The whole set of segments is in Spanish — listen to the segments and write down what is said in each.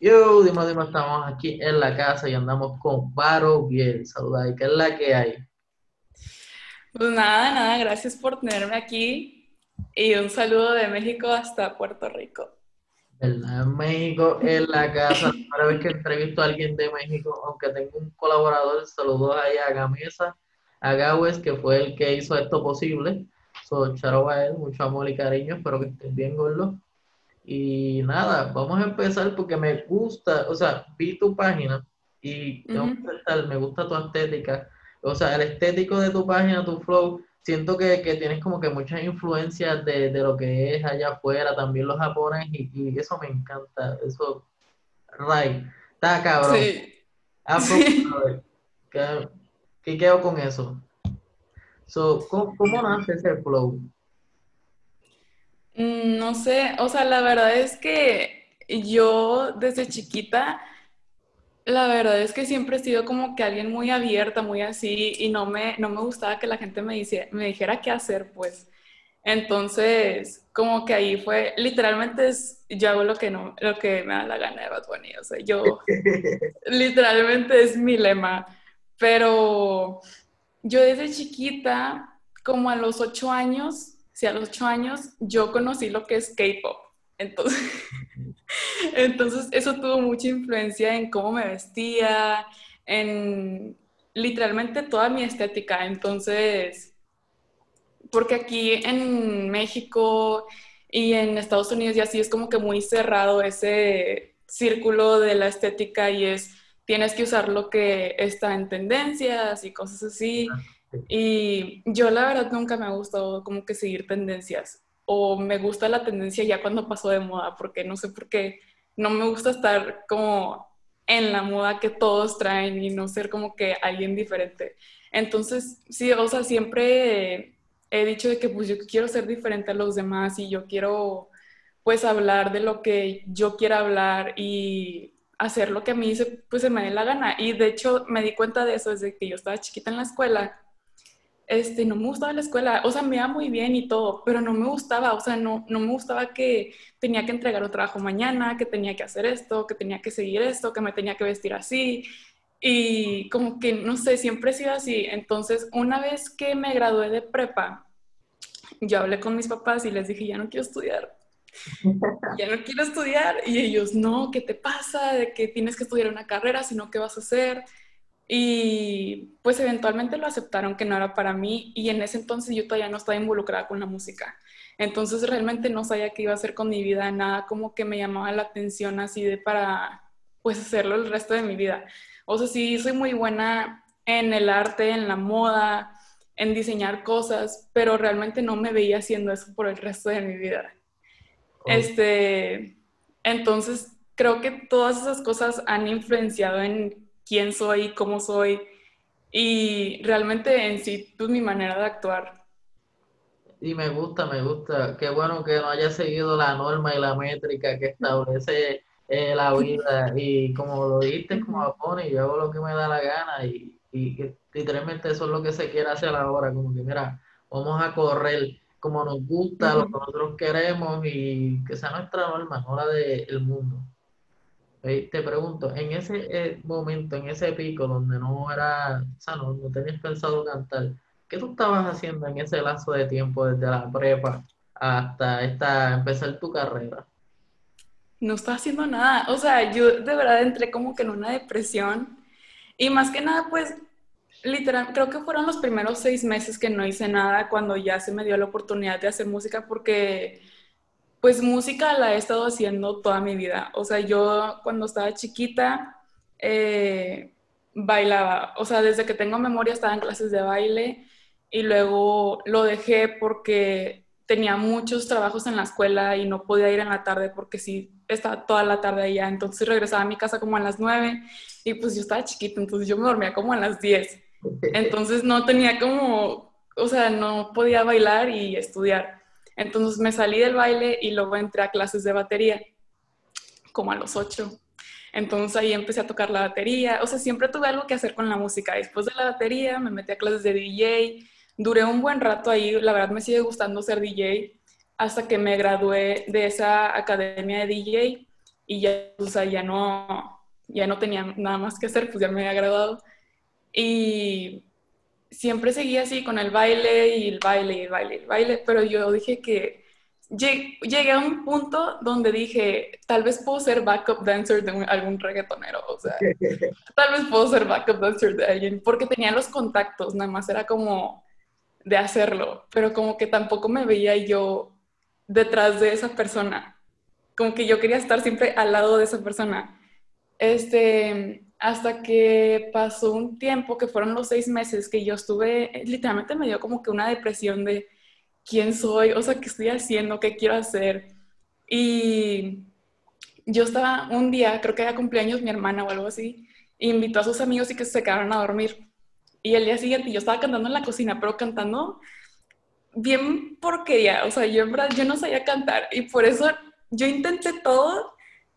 Yo, dime, dime, estamos aquí en la casa y andamos con Varo Biel. Saluda, ¿qué es la que hay? Pues nada, nada, gracias por tenerme aquí y un saludo de México hasta Puerto Rico. ¿Verdad? México, en la casa. Primera vez que entrevisto a alguien de México, aunque tengo un colaborador, saludos ahí a Gamesa, a Gawes, que fue el que hizo esto posible. So, charo a él, mucho amor y cariño, espero que estés bien, gordo. Y nada, vamos a empezar porque me gusta, o sea, vi tu página y tengo Ujú. aceptar, me gusta tu estética, o sea, el estético de tu página, tu flow, siento que, que tienes como que muchas influencias de, de lo que es allá afuera, también los japoneses, y, y eso me encanta, eso, Ray, está cabrón, Sí, Afro, sí. brother, ¿qué, qué quedo con eso? So, ¿cómo, cómo nace ese flow? Mm, No sé, o sea, la verdad es que yo desde chiquita, la verdad es que siempre he sido como que alguien muy abierta, muy así, y no me, no me gustaba que la gente me, dice, me dijera qué hacer, pues. Entonces, como que ahí fue, literalmente es, yo hago lo que no, lo que me da la gana de Bad Bunny, o sea, yo Literalmente es mi lema. Pero yo desde chiquita, como a los ocho años, sí, a los ocho años, yo conocí lo que es K-pop. Entonces, entonces, eso tuvo mucha influencia en cómo me vestía, en literalmente toda mi estética. Entonces, porque aquí en México y en Estados Unidos y así es como que muy cerrado ese círculo de la estética y es tienes que usar lo que está en tendencias y cosas así. Y yo la verdad nunca me ha gustado como que seguir tendencias o me gusta la tendencia ya cuando pasó de moda porque no sé por qué no me gusta estar como en la moda que todos traen y no ser como que alguien diferente. Entonces, sí, o sea, siempre he dicho de que pues yo quiero ser diferente a los demás y yo quiero pues hablar de lo que yo quiera hablar y hacer lo que a mí se, pues se me dé la gana. Y de hecho me di cuenta de eso desde que yo estaba chiquita en la escuela. Este, no me gustaba la escuela, o sea, me iba muy bien y todo, pero no me gustaba, o sea, no, no me gustaba que tenía que entregar un trabajo mañana, que tenía que hacer esto, que tenía que seguir esto, que me tenía que vestir así. Y como que, no sé, siempre he sido así. Entonces, una vez que me gradué de prepa, yo hablé con mis papás y les dije, ya no quiero estudiar, ya no quiero estudiar. Y ellos, no, ¿qué te pasa? De que tienes que estudiar una carrera, sino ¿qué vas a hacer? Y pues eventualmente lo aceptaron que no era para mí y en ese entonces yo todavía no estaba involucrada con la música. Entonces realmente no sabía qué iba a hacer con mi vida, nada como que me llamaba la atención así de para pues hacerlo el resto de mi vida. O sea, sí, soy muy buena en el arte, en la moda, en diseñar cosas, pero realmente no me veía haciendo eso por el resto de mi vida. Este, entonces, creo que todas esas cosas han influenciado en quién soy, cómo soy y realmente en sí, pues mi manera de actuar. Y me gusta, me gusta. Qué bueno que no haya seguido la norma y la métrica que establece eh, la vida. Y como lo dijiste, como y yo hago lo que me da la gana. Y, y literalmente eso es lo que se quiere hacer ahora. Como que, mira, vamos a correr como nos gusta, lo que nosotros queremos y que sea nuestra norma, no la del mundo. Eh, te pregunto, en ese eh, momento, en ese pico donde no era, o sea, no, no tenías pensado cantar, ¿qué tú estabas haciendo en ese lazo de tiempo desde la prepa hasta esta, empezar tu carrera? No estaba haciendo nada. O sea, yo de verdad entré como que en una depresión y más que nada, pues literal, creo que fueron los primeros seis meses que no hice nada cuando ya se me dio la oportunidad de hacer música porque Pues música la he estado haciendo toda mi vida. O sea, yo cuando estaba chiquita eh, bailaba. O sea, desde que tengo memoria estaba en clases de baile y luego lo dejé porque tenía muchos trabajos en la escuela y no podía ir en la tarde porque sí estaba toda la tarde allá. Entonces regresaba a mi casa como a las nueve y pues yo estaba chiquita, entonces yo me dormía como a las diez. Entonces no tenía como, o sea, no podía bailar y estudiar. Entonces me salí del baile y luego entré a clases de batería, como a los ocho. Entonces ahí empecé a tocar la batería. O sea, siempre tuve algo que hacer con la música. Después de la batería me metí a clases de DJ. Duré un buen rato ahí. La verdad me sigue gustando ser DJ hasta que me gradué de esa academia de DJ y ya, o sea, ya no, ya no tenía nada más que hacer, pues ya me había graduado. Y siempre seguía así con el baile y el baile y el baile y el baile, pero yo dije que llegué a un punto donde dije, tal vez puedo ser backup dancer de algún reggaetonero, o sea, tal vez puedo ser backup dancer de alguien, porque tenía los contactos, nada más era como de hacerlo, pero como que tampoco me veía yo detrás de esa persona, como que yo quería estar siempre al lado de esa persona. Este, hasta que pasó un tiempo, que fueron los seis meses, que yo estuve, literalmente me dio como que una depresión de quién soy, o sea, qué estoy haciendo, qué quiero hacer. Y yo estaba un día, creo que era cumpleaños mi hermana o algo así, e invitó a sus amigos y que se quedaron a dormir. Y el día siguiente yo estaba cantando en la cocina, pero cantando bien porquería, o sea, yo en verdad, yo no sabía cantar y por eso yo intenté todo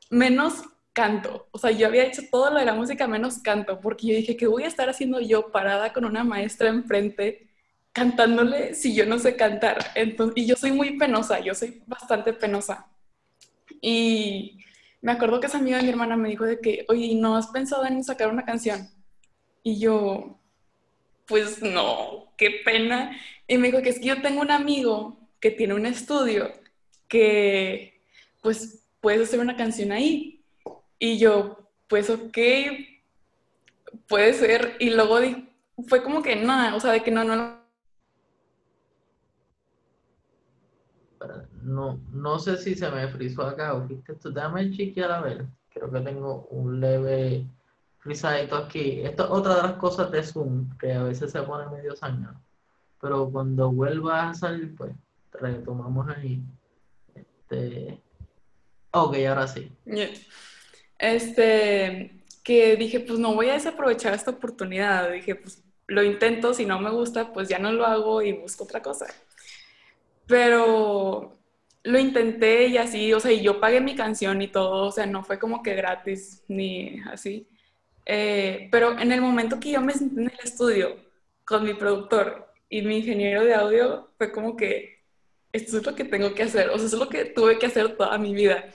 menos canto, o sea, yo había hecho todo lo de la música menos canto, porque yo dije, ¿qué voy a estar haciendo yo parada con una maestra enfrente? cantándole si yo no sé cantar. Entonces, y yo soy muy penosa, yo soy bastante penosa. Y me acuerdo que esa amiga de mi hermana me dijo de que, oye, ¿no has pensado en sacar una canción? Y yo, pues no, qué pena. Y me dijo que es que yo tengo un amigo que tiene un estudio que, pues, puedes hacer una canción ahí. Y yo, pues, ok, puede ser. Y luego fue como que nada, o sea, de que no, no no, no sé si se me frizó acá o viste esto. Déjame chequear a ver. Creo que tengo un leve frizadito aquí. Esto es otra de las cosas de Zoom, que a veces se pone medio sañado. Pero cuando vuelva a salir, pues retomamos ahí. Este. Ok, ahora sí. Este, que dije, pues no voy a desaprovechar esta oportunidad. Dije, pues lo intento, si no me gusta, pues ya no lo hago y busco otra cosa. Pero lo intenté y así, o sea, y yo pagué mi canción y todo, o sea, no fue como que gratis ni así. Eh, pero en el momento que yo me senté en el estudio con mi productor y mi ingeniero de audio, fue como que esto es lo que tengo que hacer, o sea, es lo que tuve que hacer toda mi vida.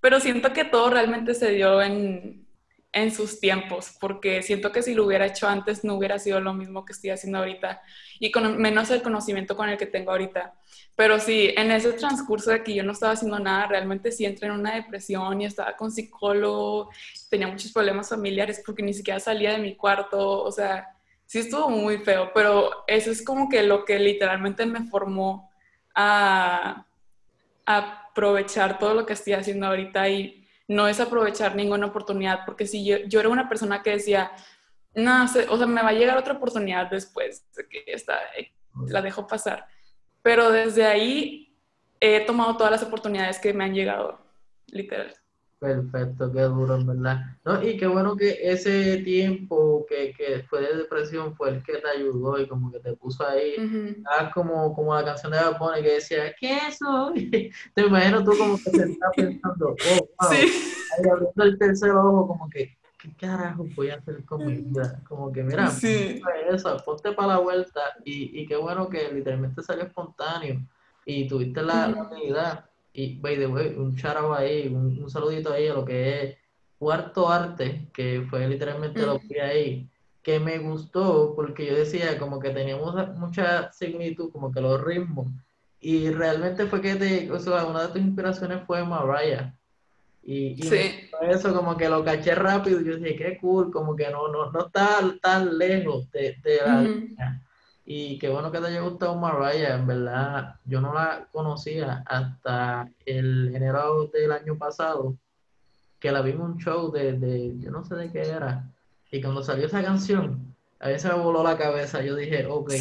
Pero siento que todo realmente se dio en, en sus tiempos, porque siento que si lo hubiera hecho antes no hubiera sido lo mismo que estoy haciendo ahorita y con menos el conocimiento con el que tengo ahorita. Pero sí, en ese transcurso de que yo no estaba haciendo nada, realmente sí entré en una depresión y estaba con psicólogo, tenía muchos problemas familiares porque ni siquiera salía de mi cuarto, o sea, sí estuvo muy feo, pero eso es como que lo que literalmente me formó a, aprovechar todo lo que estoy haciendo ahorita y no es aprovechar ninguna oportunidad, porque si yo, yo era una persona que decía, no, o sea, me va a llegar otra oportunidad después de que esta, la dejo pasar pero desde ahí he tomado todas las oportunidades que me han llegado, literal. Perfecto, qué duro, en verdad. No, y qué bueno que ese tiempo que, que, fue de depresión fue el que te ayudó y como que te puso ahí. Uh como, como la canción de Japón que decía, ¿qué soy? Te imagino tú como que te estás pensando, oh, wow. Sí. Ahí abriendo el tercer ojo, como que, ¿qué carajo voy a hacer con mi vida? Como que, mira, sí. eso, ponte para la vuelta y, y, qué bueno que literalmente salió espontáneo y tuviste la, la Y, by the way, un shout ahí, un, saludito ahí a lo que es Cuarto Arte, que fue literalmente lo que ahí, que me gustó porque yo decía como que teníamos mucha similitud, como que los ritmos. Y realmente fue que te, o sea, una de tus inspiraciones fue Mariah. Y, eso como que lo caché rápido y yo dije, qué cool, como que no, no, no está tan lejos de, la línea. Y qué bueno que te haya gustado Mariah, en verdad, yo no la conocía hasta el enero del año pasado, que la vi en un show de, de, yo no sé de qué era, y cuando salió esa canción, a veces me voló la cabeza, yo dije, ok,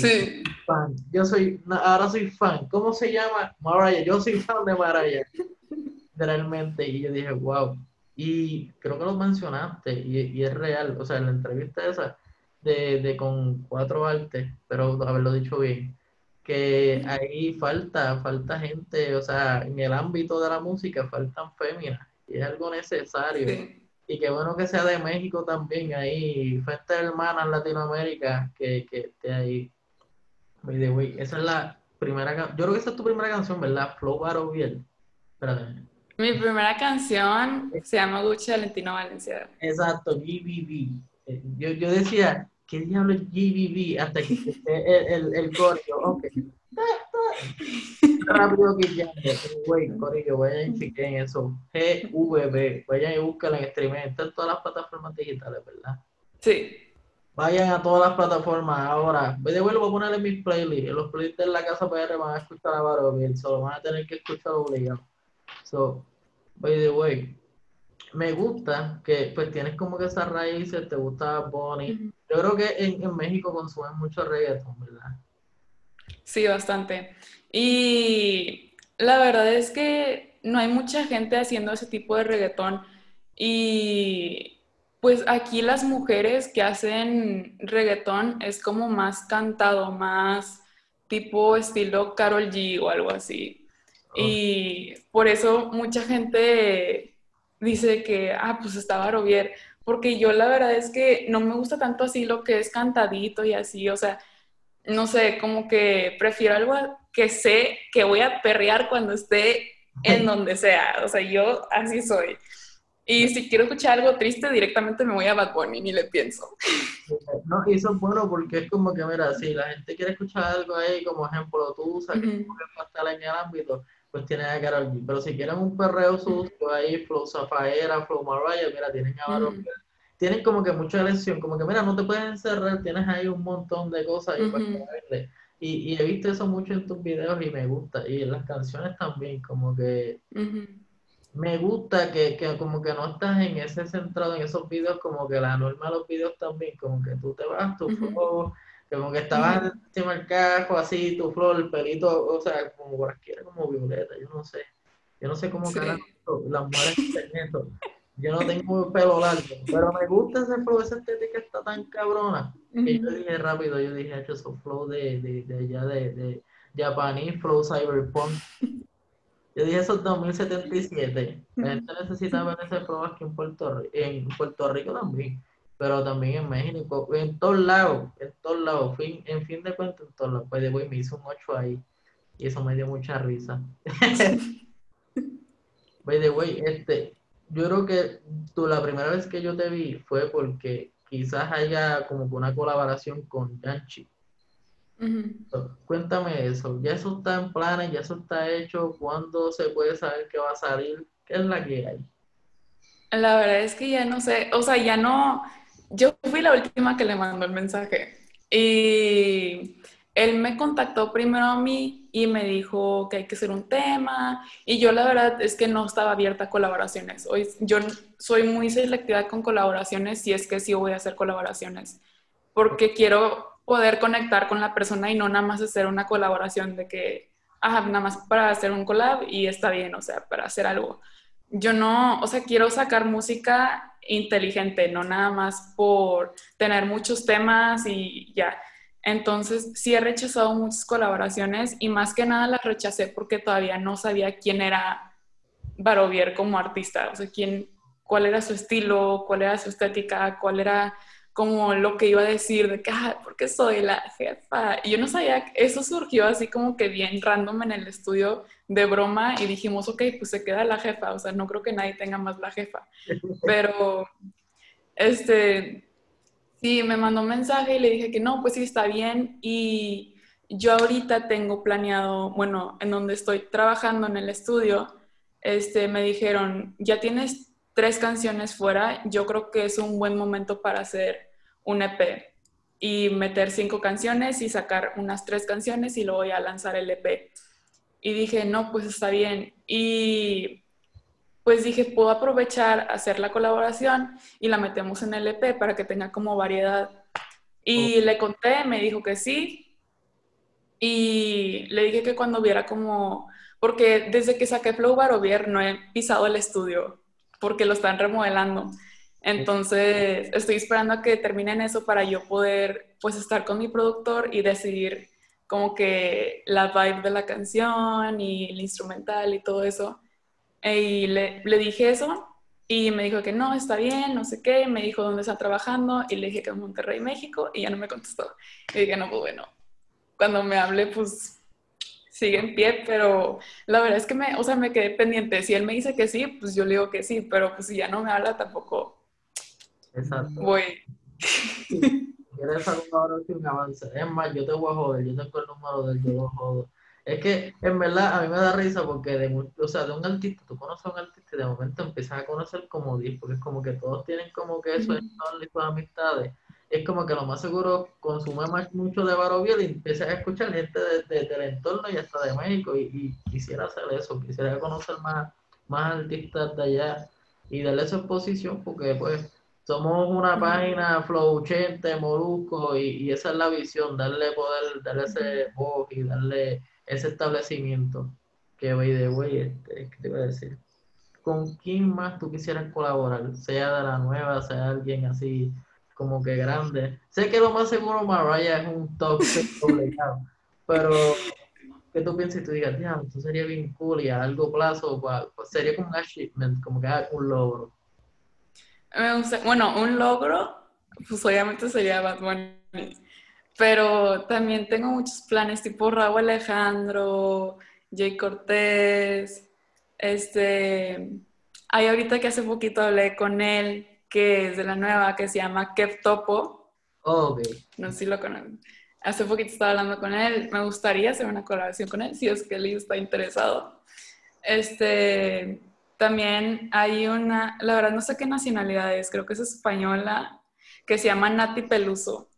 fan. yo soy, ahora soy fan, ¿cómo se llama? Mariah, yo soy fan de Mariah literalmente, y yo dije, wow. Y creo que lo mencionaste, y, es real, o sea, en la entrevista esa de, de con cuatro artes, pero haberlo dicho bien, que ahí falta, falta gente, o sea, en el ámbito de la música faltan féminas, y es algo necesario. Y qué bueno que sea de México también, ahí, frente hermana en Latinoamérica, que, que esté ahí. Esa es la primera, yo creo que esa es tu primera canción, ¿verdad? Flow Baroviel. Espérate. Mi primera canción se llama Gucci Valentino Valencia. Exacto, GBB. Eh, Yo, yo decía, ¿qué diablo es GBB? Hasta que el, el, el. Ok. Rápido que ya. Güey, corillo, vayan y chequen eso. GVB. Vayan y búsquenlo en streaming. Está en todas las plataformas digitales, ¿verdad? Sí. Vayan a todas las plataformas ahora. Voy de vuelvo a ponerle mis playlists. En los playlists de la casa PR van a escuchar a Baroville. Solo van a tener que escuchar obligado. So, by the way, me gusta que pues tienes como que esas raíces, te gusta Bonnie. Yo creo que en, en México consumen mucho reggaeton, ¿verdad? Sí, bastante. Y la verdad es que no hay mucha gente haciendo ese tipo de reggaetón. Y pues aquí las mujeres que hacen reggaetón es como más cantado, más tipo estilo Karol G o algo así. Y por eso mucha gente dice que, ah, pues está Barovier. Porque yo la verdad es que no me gusta tanto así lo que es cantadito y así, o sea, no sé, como que prefiero algo que sé que voy a perrear cuando esté en donde sea. O sea, yo así soy. Y si quiero escuchar algo triste, directamente me voy a Bad Bunny, ni le pienso. No, y eso es bueno porque es como que, mira, si la gente quiere escuchar algo ahí, como ejemplo, tú usas que Ujú. no estar en el ámbito, pues tienes a Karol G. Pero si quieren un perreo sucio ahí, Flow Zafaera, Flow Mariah, mira, tienen a. Tienen como que mucha elección, como que, mira, no te puedes encerrar, tienes ahí un montón de cosas ahí. Y, y he visto eso mucho en tus videos y me gusta. Y en las canciones también, como que me gusta que, que como que no estás en ese centrado en esos videos, como que la norma de los videos también, como que tú te vas, tu Ujú. flow, como que estabas Ujú. encima del cajo, así, tu flow, el pelito, o sea, como por aquí era como violeta, yo no sé. Yo no sé cómo Sí. las mujeres hacen eso. Yo no tengo pelo largo, pero me gusta ese flow, esa estética está tan cabrona. Que yo dije rápido, yo dije, hecho esos flow de, de, de allá de, de Japanese flow cyberpunk. Yo dije, eso es 2077. La gente necesita ver ese flow aquí en Puerto en Puerto Rico también, pero también en México, en todos lados, en todos lados. Fin, en fin de cuentas, en todos lados. Pues de güey, me hizo un 8 ahí y eso me dio mucha risa. By the way, este, yo creo que tú la primera vez que yo te vi fue porque quizás haya como que una colaboración con Yanchi. Cuéntame eso, ya eso está en planes, ya eso está hecho, ¿cuándo se puede saber que va a salir? ¿Qué es la que hay? La verdad es que ya no sé, o sea, ya no, yo fui la última que le mandó el mensaje y él me contactó primero a mí y me dijo que hay que hacer un tema y yo la verdad es que no estaba abierta a colaboraciones. Hoy, yo soy muy selectiva con colaboraciones si es que sí voy a hacer colaboraciones porque quiero poder conectar con la persona y no nada más hacer una colaboración de que, ajá, nada más para hacer un collab y está bien, o sea, para hacer algo yo no, o sea, quiero sacar música inteligente, no nada más por tener muchos temas y ya. Entonces, sí he rechazado muchas colaboraciones y más que nada las rechacé porque todavía no sabía quién era Barovier como artista, o sea, quién, cuál era su estilo, cuál era su estética, cuál era como lo que iba a decir de que, ah, porque soy la jefa. Y yo no sabía, eso surgió así como que bien random en el estudio de broma y dijimos, ok, pues se queda la jefa, o sea, no creo que nadie tenga más la jefa. Pero, este, sí, me mandó un mensaje y le dije que no, pues sí, está bien. Y yo ahorita tengo planeado, bueno, en donde estoy trabajando en el estudio, este, me dijeron, ya tienes tres canciones fuera, yo creo que es un buen momento para hacer un EP y meter cinco canciones y sacar unas tres canciones y luego ya lanzar el EP. Y dije, no, pues está bien. Y pues dije, puedo aprovechar, hacer la colaboración y la metemos en el EP para que tenga como variedad. Y le conté, me dijo que sí. Y le dije que cuando viera como, porque desde que saqué Flow Barovier no he pisado el estudio, porque lo están remodelando. Entonces, estoy esperando a que terminen eso para yo poder, pues, estar con mi productor y decidir como que la vibe de la canción y el instrumental y todo eso. Y le, le dije eso y me dijo que no, está bien, no sé qué. Me dijo dónde está trabajando y le dije que en Monterrey, México y ya no me contestó. Y dije, no, pues bueno, cuando me hable, pues sigue en pie, pero la verdad es que me, o sea, me quedé pendiente. Si él me dice que sí, pues yo le digo que sí, pero pues si ya no me habla tampoco Exacto. voy. ¿Quieres ahora un avance? Es más, yo te voy a joder, yo tengo el número del yo lo jodo. Es que en verdad a mí me da risa porque de, o sea, de un artista, tú conoces a un artista y de momento empiezas a conocer como 10, porque es como que todos tienen como que eso en todas sus amistades. Es como que lo más seguro consume más mucho de Baroviel y empiezas a escuchar gente de, del entorno y hasta de México y, quisiera hacer eso, quisiera conocer más, más artistas de allá y darle esa exposición porque pues somos una página flow 80, molusco y, y esa es la visión, darle poder, darle ese voz y darle ese establecimiento que, by de way, este, ¿qué te iba a decir? ¿Con quién más tú quisieras colaborar? Sea de la nueva, sea alguien así como que grande. Sé que lo más seguro Mariah es un top obligado, pero ¿qué tú piensas y tú digas, diablo, esto sería bien cool y a largo plazo pues, pues sería como un achievement, como que un logro? Bueno, un logro, pues obviamente sería Bad Bunny pero también tengo muchos planes tipo Raúl Alejandro, Jay Cortés, este, hay ahorita que hace poquito hablé con él, que es de la nueva, que se llama Kev Topo. Oh, no sé si lo conocen. Hace poquito estaba hablando con él, me gustaría hacer una colaboración con él, si es que él está interesado. Este, también hay una, la verdad no sé qué nacionalidad es, creo que es española, que se llama Nati Peluso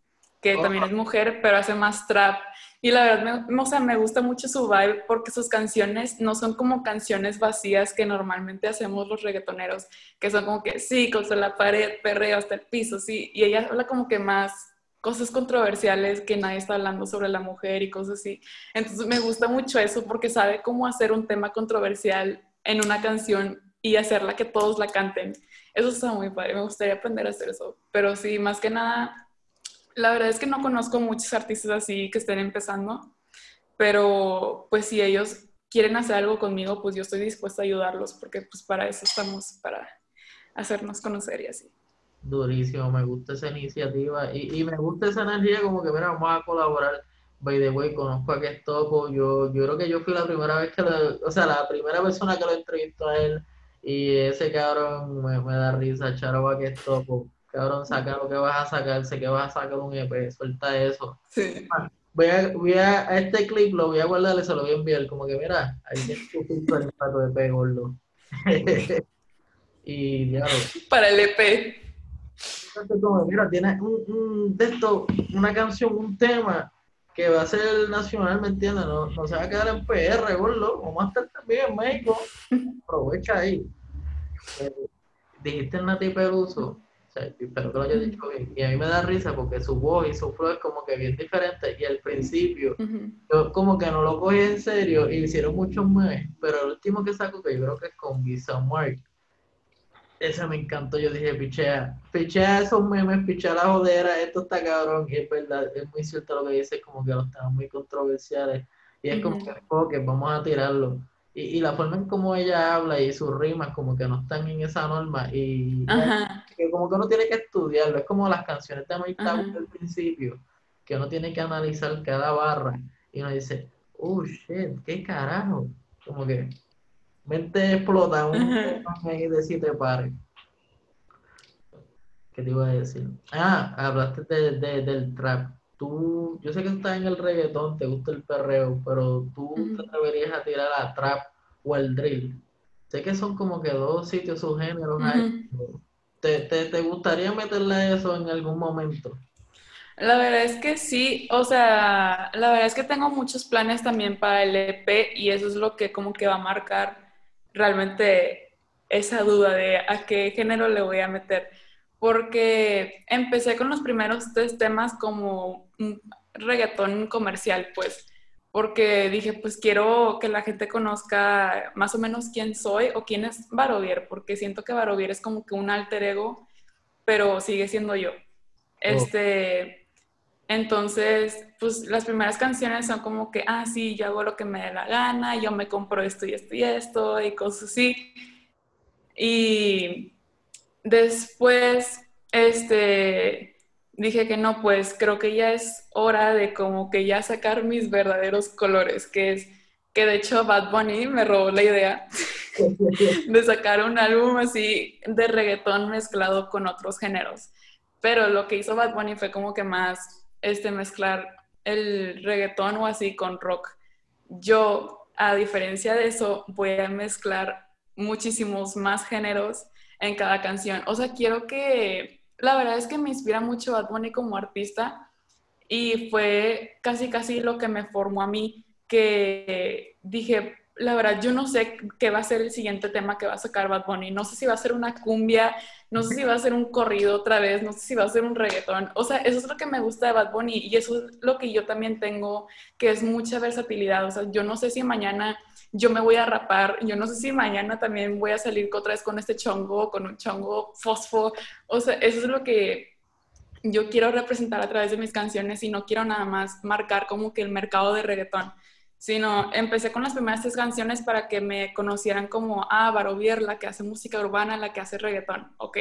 que también es mujer, pero hace más trap. Y la verdad, me, o sea, me gusta mucho su vibe porque sus canciones no son como canciones vacías que normalmente hacemos los reggaetoneros, que son como que sí, contra la pared, perreo hasta el piso, sí. Y ella habla como que más cosas controversiales que nadie está hablando sobre la mujer y cosas así. Entonces me gusta mucho eso porque sabe cómo hacer un tema controversial en una canción y hacerla que todos la canten. Eso está muy padre, me gustaría aprender a hacer eso. Pero sí, más que nada, la verdad es que no conozco muchos artistas así que estén empezando, pero pues si ellos quieren hacer algo conmigo, pues yo estoy dispuesta a ayudarlos, porque pues para eso estamos, para hacernos conocer y así. Durísimo, me gusta esa iniciativa y, me gusta esa energía como que, mira, vamos a colaborar. By the way, conozco a que Topo, yo, yo creo que yo fui la primera vez que, lo, o sea, la primera persona que lo entrevistó a él y ese cabrón me, me da risa, Charo que Topo cabrón, saca lo que vas a sacar, sé que vas a sacar un EP, suelta eso. Sí. Voy a, voy a, este clip lo voy a guardar y se lo voy a enviar, como que mira, ahí tienes tu pato de EP, gordo. y ya Para el EP. mira, tienes un, un, de esto, una canción, un tema que va a ser nacional, ¿me entiendes? No, no se va a quedar en PR, gordo. Vamos a estar también en México. Aprovecha ahí. Eh, dijiste Nati Peruso espero que lo haya dicho bien. Y a mí me da risa porque su voz y su flow es como que bien diferente. Y al principio, yo como que no lo cogí en serio y hicieron muchos memes. Pero el último que saco, que yo creo que es con Visa Mark, ese me encantó. Yo dije, pichea, pichea esos memes, pichea la jodera, esto está cabrón. Y es verdad, es muy cierto lo que dice, como que los temas muy controversiales. Y es como que, vamos a tirarlo y, la forma en cómo ella habla y sus rimas como que no están en esa norma y que como que uno tiene que estudiarlo, es como las canciones de Mike del principio, que uno tiene que analizar cada barra y uno dice, oh shit, qué carajo, como que mente explota un ahí de siete pares. ¿Qué te iba a decir? Ah, hablaste de, del trap. Tú, yo sé que estás en el reggaetón, te gusta el perreo, pero tú te atreverías a tirar a trap o el drill. Sé que son como que dos sitios subgéneros. ¿Te, te, gustaría meterle eso en algún momento? La verdad es que sí, o sea, la verdad es que tengo muchos planes también para el EP y eso es lo que como que va a marcar realmente esa duda de a qué género le voy a meter. Porque empecé con los primeros tres temas como un reggaetón comercial, pues, porque dije, pues quiero que la gente conozca más o menos quién soy o quién es Barovier, porque siento que Barovier es como que un alter ego, pero sigue siendo yo. Oh. Este, entonces, pues las primeras canciones son como que, ah, sí, yo hago lo que me dé la gana, yo me compro esto y esto y esto y cosas así. Y después, este, dije que no, pues creo que ya es hora de como que ya sacar mis verdaderos colores, que es que de hecho Bad Bunny me robó la idea de sacar un álbum así de reggaetón mezclado con otros géneros. Pero lo que hizo Bad Bunny fue como que más este, mezclar el reggaetón o así con rock. Yo, a diferencia de eso, voy a mezclar muchísimos más géneros en cada canción. O sea, quiero que, la verdad es que me inspira mucho Bad Bunny como artista y fue casi, casi lo que me formó a mí, que dije, la verdad, yo no sé qué va a ser el siguiente tema que va a sacar Bad Bunny. No sé si va a ser una cumbia, no sé si va a ser un corrido otra vez, no sé si va a ser un reggaetón. O sea, eso es lo que me gusta de Bad Bunny y eso es lo que yo también tengo, que es mucha versatilidad. O sea, yo no sé si mañana yo me voy a rapar, yo no sé si mañana también voy a salir otra vez con este chongo, con un chongo fosfo. O sea, eso es lo que yo quiero representar a través de mis canciones y no quiero nada más marcar como que el mercado de reggaetón sino empecé con las primeras tres canciones para que me conocieran como, ah, Barovier, la que hace música urbana, la que hace reggaetón, ok.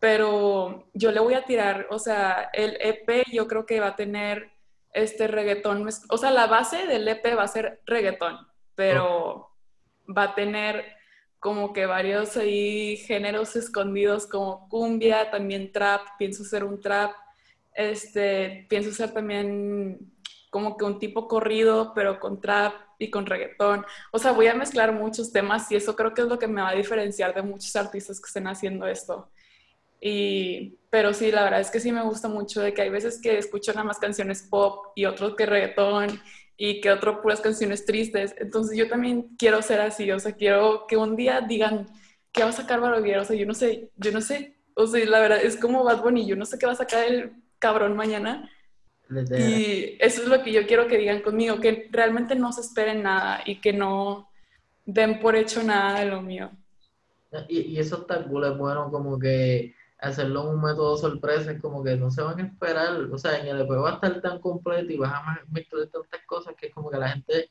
Pero yo le voy a tirar, o sea, el EP yo creo que va a tener este reggaetón, o sea, la base del EP va a ser reggaetón, pero va a tener como que varios ahí géneros escondidos como cumbia, también trap, pienso ser un trap, este, pienso ser también como que un tipo corrido, pero con trap y con reggaetón. O sea, voy a mezclar muchos temas y eso creo que es lo que me va a diferenciar de muchos artistas que estén haciendo esto. Y, pero sí, la verdad es que sí me gusta mucho de que hay veces que escucho nada más canciones pop y otros que reggaetón y que otro puras canciones tristes. Entonces yo también quiero ser así, o sea, quiero que un día digan, ¿qué va a sacar Barovier? O sea, yo no sé, yo no sé. O sea, la verdad es como Bad Bunny, yo no sé qué va a sacar el cabrón mañana, y eso es lo que yo quiero que digan conmigo, que realmente no se esperen nada y que no den por hecho nada de lo mío. Y, y eso está cool, es bueno como que hacerlo en un método sorpresa, es como que no se van a esperar, o sea, en el EP va a estar tan completo y vas a mezclar tantas cosas que es como que la gente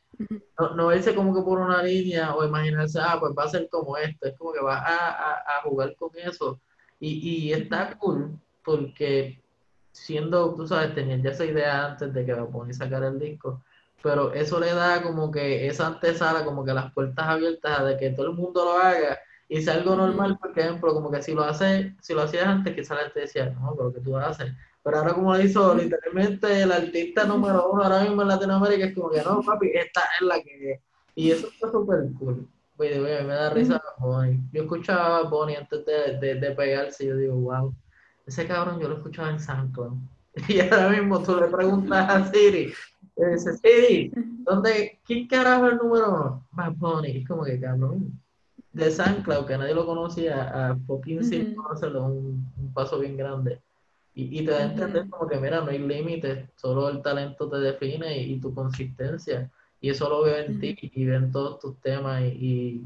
no, no irse como que por una línea o imaginarse, ah, pues va a ser como esto, es como que vas a, a, jugar con eso. Y, y está cool porque siendo, tú sabes, tenían ya esa idea antes de que a poner sacar el disco, pero eso le da como que esa antesala, como que las puertas abiertas de que todo el mundo lo haga y sea algo normal, por ejemplo, como que si lo hace, si lo hacías antes, quizás la gente decía, no, pero que tú haces. Pero ahora como lo hizo literalmente el artista número uno ahora mismo en Latinoamérica, es como que no, papi, esta es la que Y eso está súper cool. Oye, me da risa Bonnie. Yo escuchaba a Bonnie antes de, de, de pegarse y yo digo, wow ese cabrón yo lo escuchaba en SoundCloud. Y ahora mismo tú le preguntas a Siri, y dice, Siri, ¿dónde, ¿quién carajo es el número uno? Bad Bunny. Es como que cabrón. De SoundCloud, que nadie lo conocía, a fucking Siri conocerlo, un, un paso bien grande. Y, y, te da a entender como que, mira, no hay límites, solo el talento te define y, tu consistencia. Y eso lo veo en ti y veo en todos tus temas y,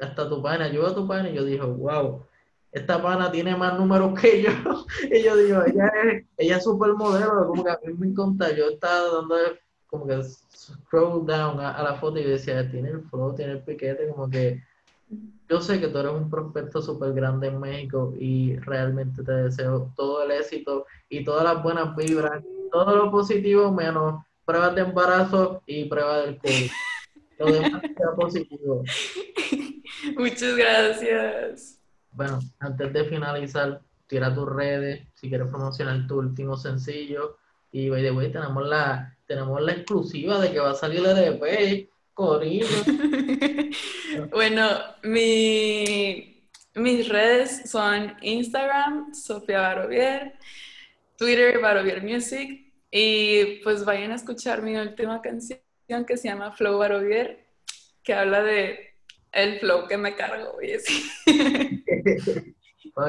hasta tu pana. Yo a tu pana y yo dije, wow, esta pana tiene más números que yo. y yo digo, ella es, ella es supermodelo, como que a mí me encanta. Yo estaba dando como que scroll down a, la foto y decía, tiene el flow, tiene el piquete, como que yo sé que tú eres un prospecto súper grande en México y realmente te deseo todo el éxito y todas las buenas vibras, todo lo positivo menos pruebas de embarazo y pruebas del COVID. Lo demás sea positivo. Muchas gracias. Bueno, antes de finalizar, tira tus redes, si quieres promocionar tu último sencillo. Y by the way, tenemos la, tenemos la exclusiva de que va a salir el EP, Corillo. bueno, mi, mis redes son Instagram, Sofía Barovier, Twitter, Barovier Music. Y pues vayan a escuchar mi última canción que se llama Flow Barovier, que habla de el flow que me cargo, y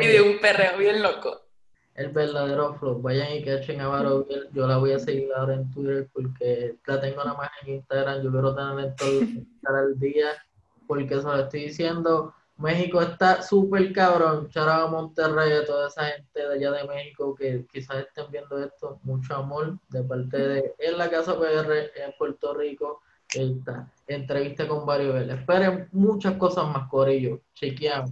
y de un perreo bien loco. El verdadero flow. Vayan y que echen a Varo Yo la voy a seguir ahora en Twitter porque la tengo nada más en Instagram. Yo quiero tener todo el día porque eso lo estoy diciendo. México está súper cabrón. Charaba Monterrey, a toda esa gente de allá de México que quizás estén viendo esto. Mucho amor de parte de en la Casa PR en Puerto Rico esta entrevista con Vélez. Esperen muchas cosas más, Corillo. Chequeamos.